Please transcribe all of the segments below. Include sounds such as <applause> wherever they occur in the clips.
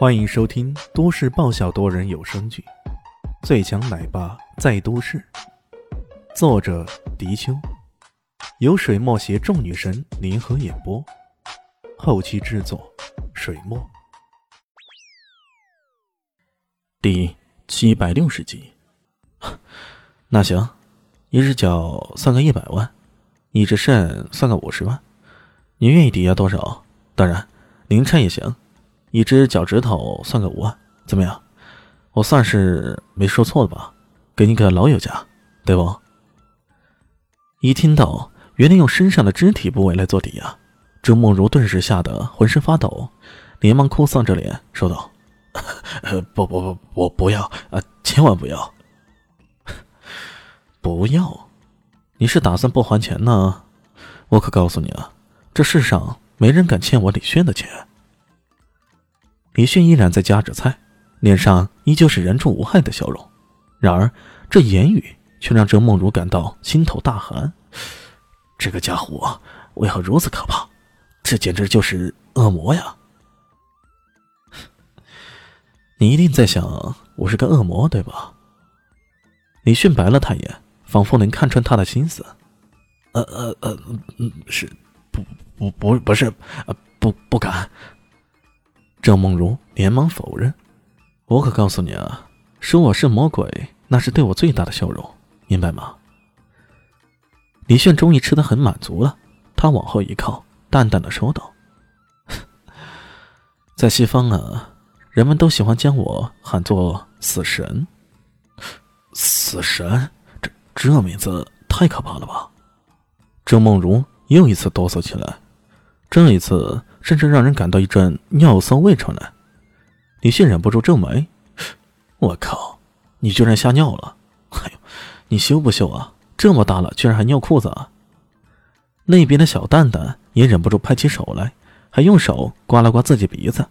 欢迎收听都市爆笑多人有声剧《最强奶爸在都市》，作者：迪秋，由水墨携众女神联合演播，后期制作：水墨。第七百六十集。那行，一只脚算个一百万，一只肾算个五十万，你愿意抵押多少？当然，零拆也行。一只脚趾头算个五万，怎么样？我算是没说错了吧？给你个老友价，对不？一听到原来用身上的肢体部位来做抵押，周梦如顿时吓得浑身发抖，连忙哭丧着脸说道：“ <laughs> 不不不，我不要啊，千万不要！<laughs> 不要！你是打算不还钱呢？我可告诉你啊，这世上没人敢欠我李炫的钱。”李迅依然在夹着菜，脸上依旧是人畜无害的笑容。然而，这言语却让周梦如感到心头大寒。这个家伙为何如此可怕？这简直就是恶魔呀！你一定在想，我是个恶魔，对吧？李迅白了他一眼，仿佛能看穿他的心思。呃呃呃，嗯，是，不不不不是，呃，不不敢。郑梦如连忙否认：“我可告诉你啊，说我是魔鬼，那是对我最大的羞辱，明白吗？”李炫终于吃得很满足了，他往后一靠，淡淡的说道：“在西方啊，人们都喜欢将我喊作死神。死神，这这名字太可怕了吧？”郑梦如又一次哆嗦起来，这一次。甚至让人感到一阵尿骚味传来，李信忍不住皱眉：“我靠，你居然吓尿了！哎呦，你羞不羞啊？这么大了，居然还尿裤子！”啊！那边的小蛋蛋也忍不住拍起手来，还用手刮了刮自己鼻子：“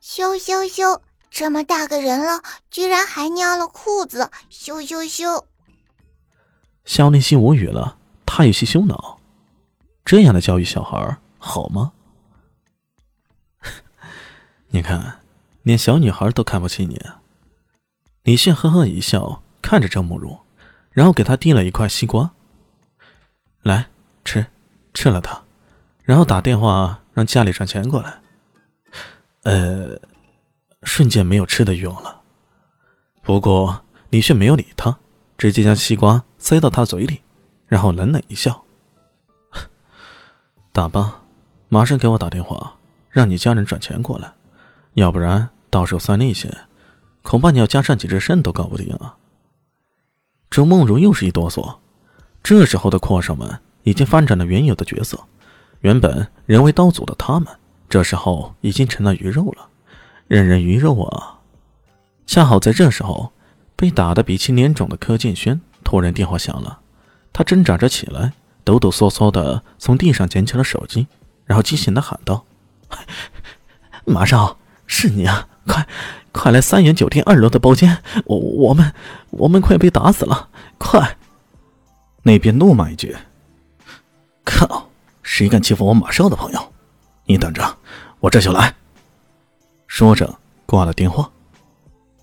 羞羞羞！这么大个人了，居然还尿了裤子！羞羞羞！”肖立新无语了，他有些羞恼，这样的教育小孩。好吗？<laughs> 你看，连小女孩都看不起你。李现呵呵一笑，看着郑慕如，然后给她递了一块西瓜。来吃，吃了它，然后打电话让家里转钱过来。呃，瞬间没有吃的欲望了。不过李炫没有理他，直接将西瓜塞到他嘴里，然后冷冷一笑：“ <laughs> 打吧。”马上给我打电话，让你家人转钱过来，要不然到时候算利息，恐怕你要加上几只肾都搞不定啊！周梦如又是一哆嗦，这时候的阔少们已经翻转了原有的角色，原本人为刀俎的他们，这时候已经成了鱼肉了，人人鱼肉啊！恰好在这时候，被打得鼻青脸肿的柯建轩突然电话响了，他挣扎着起来，抖抖嗦嗦的从地上捡起了手机。然后惊醒的喊道：“ <laughs> 马少，是你啊！快，快来三元酒店二楼的包间，我我们我们快被打死了！快！”那边怒骂一句：“靠！谁敢欺负我马少的朋友？你等着，我这就来。”说着挂了电话。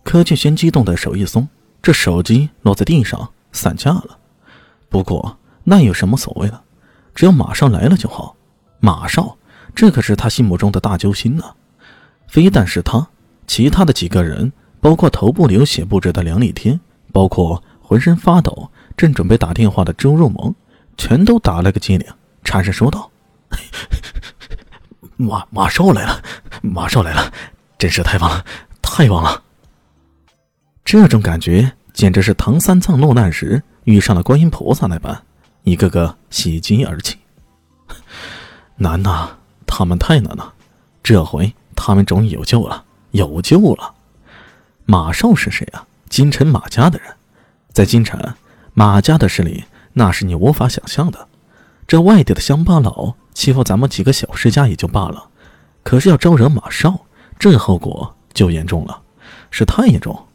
柯俊轩激动的手一松，这手机落在地上散架了。不过那有什么所谓的？只要马上来了就好。马少，这可是他心目中的大救星呢。非但是他，其他的几个人，包括头部流血不止的梁立天，包括浑身发抖、正准备打电话的周若萌，全都打了个激灵，颤声说道：“ <laughs> 马马少来了，马少来了，真是太棒了，太棒了！”这种感觉简直是唐三藏落难时遇上了观音菩萨那般，一个个喜极而泣。难呐，他们太难了。这回他们终于有救了，有救了。马少是谁啊？金城马家的人，在金城马家的势力那是你无法想象的。这外地的乡巴佬欺负咱们几个小世家也就罢了，可是要招惹马少，这后果就严重了，是太严重。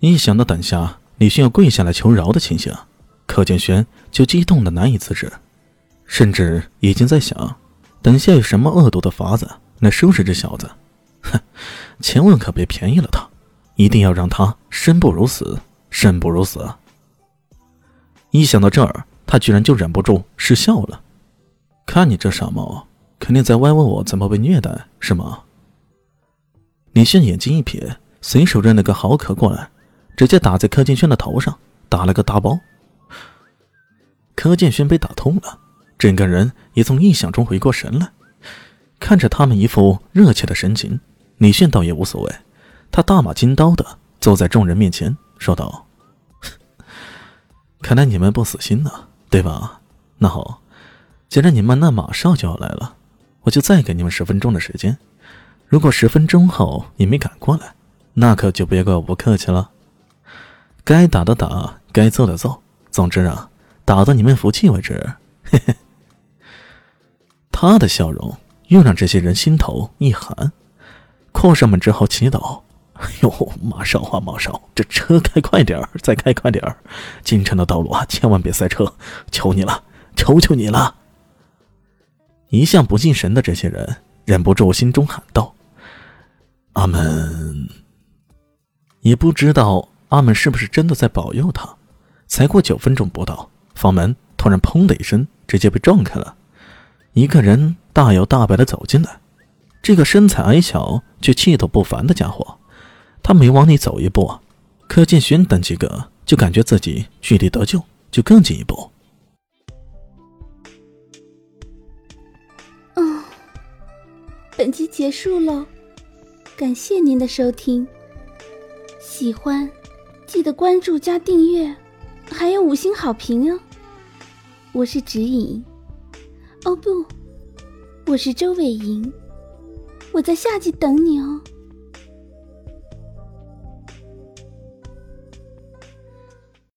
一想到等下李迅要跪下来求饶的情形，柯建轩就激动的难以自制。甚至已经在想，等下有什么恶毒的法子来收拾这小子。哼，<laughs> 千万可别便宜了他，一定要让他生不如死，生不如死。一想到这儿，他居然就忍不住失笑了。看你这傻帽，肯定在歪问我怎么被虐待，是吗？李炫眼睛一瞥，随手扔了个好壳过来，直接打在柯建轩的头上，打了个大包。柯建轩被打痛了，整个人也从臆想中回过神来，看着他们一副热切的神情，李炫倒也无所谓，他大马金刀的坐在众人面前，说道。看来你们不死心呢，对吧？那好，既然你们那马上就要来了，我就再给你们十分钟的时间。如果十分钟后你没赶过来，那可就别怪我不客气了。该打的打，该揍的揍，总之啊，打到你们服气为止。嘿嘿。他的笑容又让这些人心头一寒，阔少们只好祈祷。哎呦，马少啊，马少，这车开快点儿，再开快点儿！京城的道路啊，千万别塞车，求你了，求求你了！一向不信神的这些人忍不住心中喊道：“阿门！”也不知道阿门是不是真的在保佑他。才过九分钟不到，房门突然砰的一声，直接被撞开了，一个人大摇大摆的走进来。这个身材矮小却气度不凡的家伙。他每往里走一步，柯建勋等几个就感觉自己距离得救就更进一步。嗯，本集结束了，感谢您的收听。喜欢记得关注加订阅，还有五星好评哦。我是指引，哦不，我是周伟莹，我在夏季等你哦。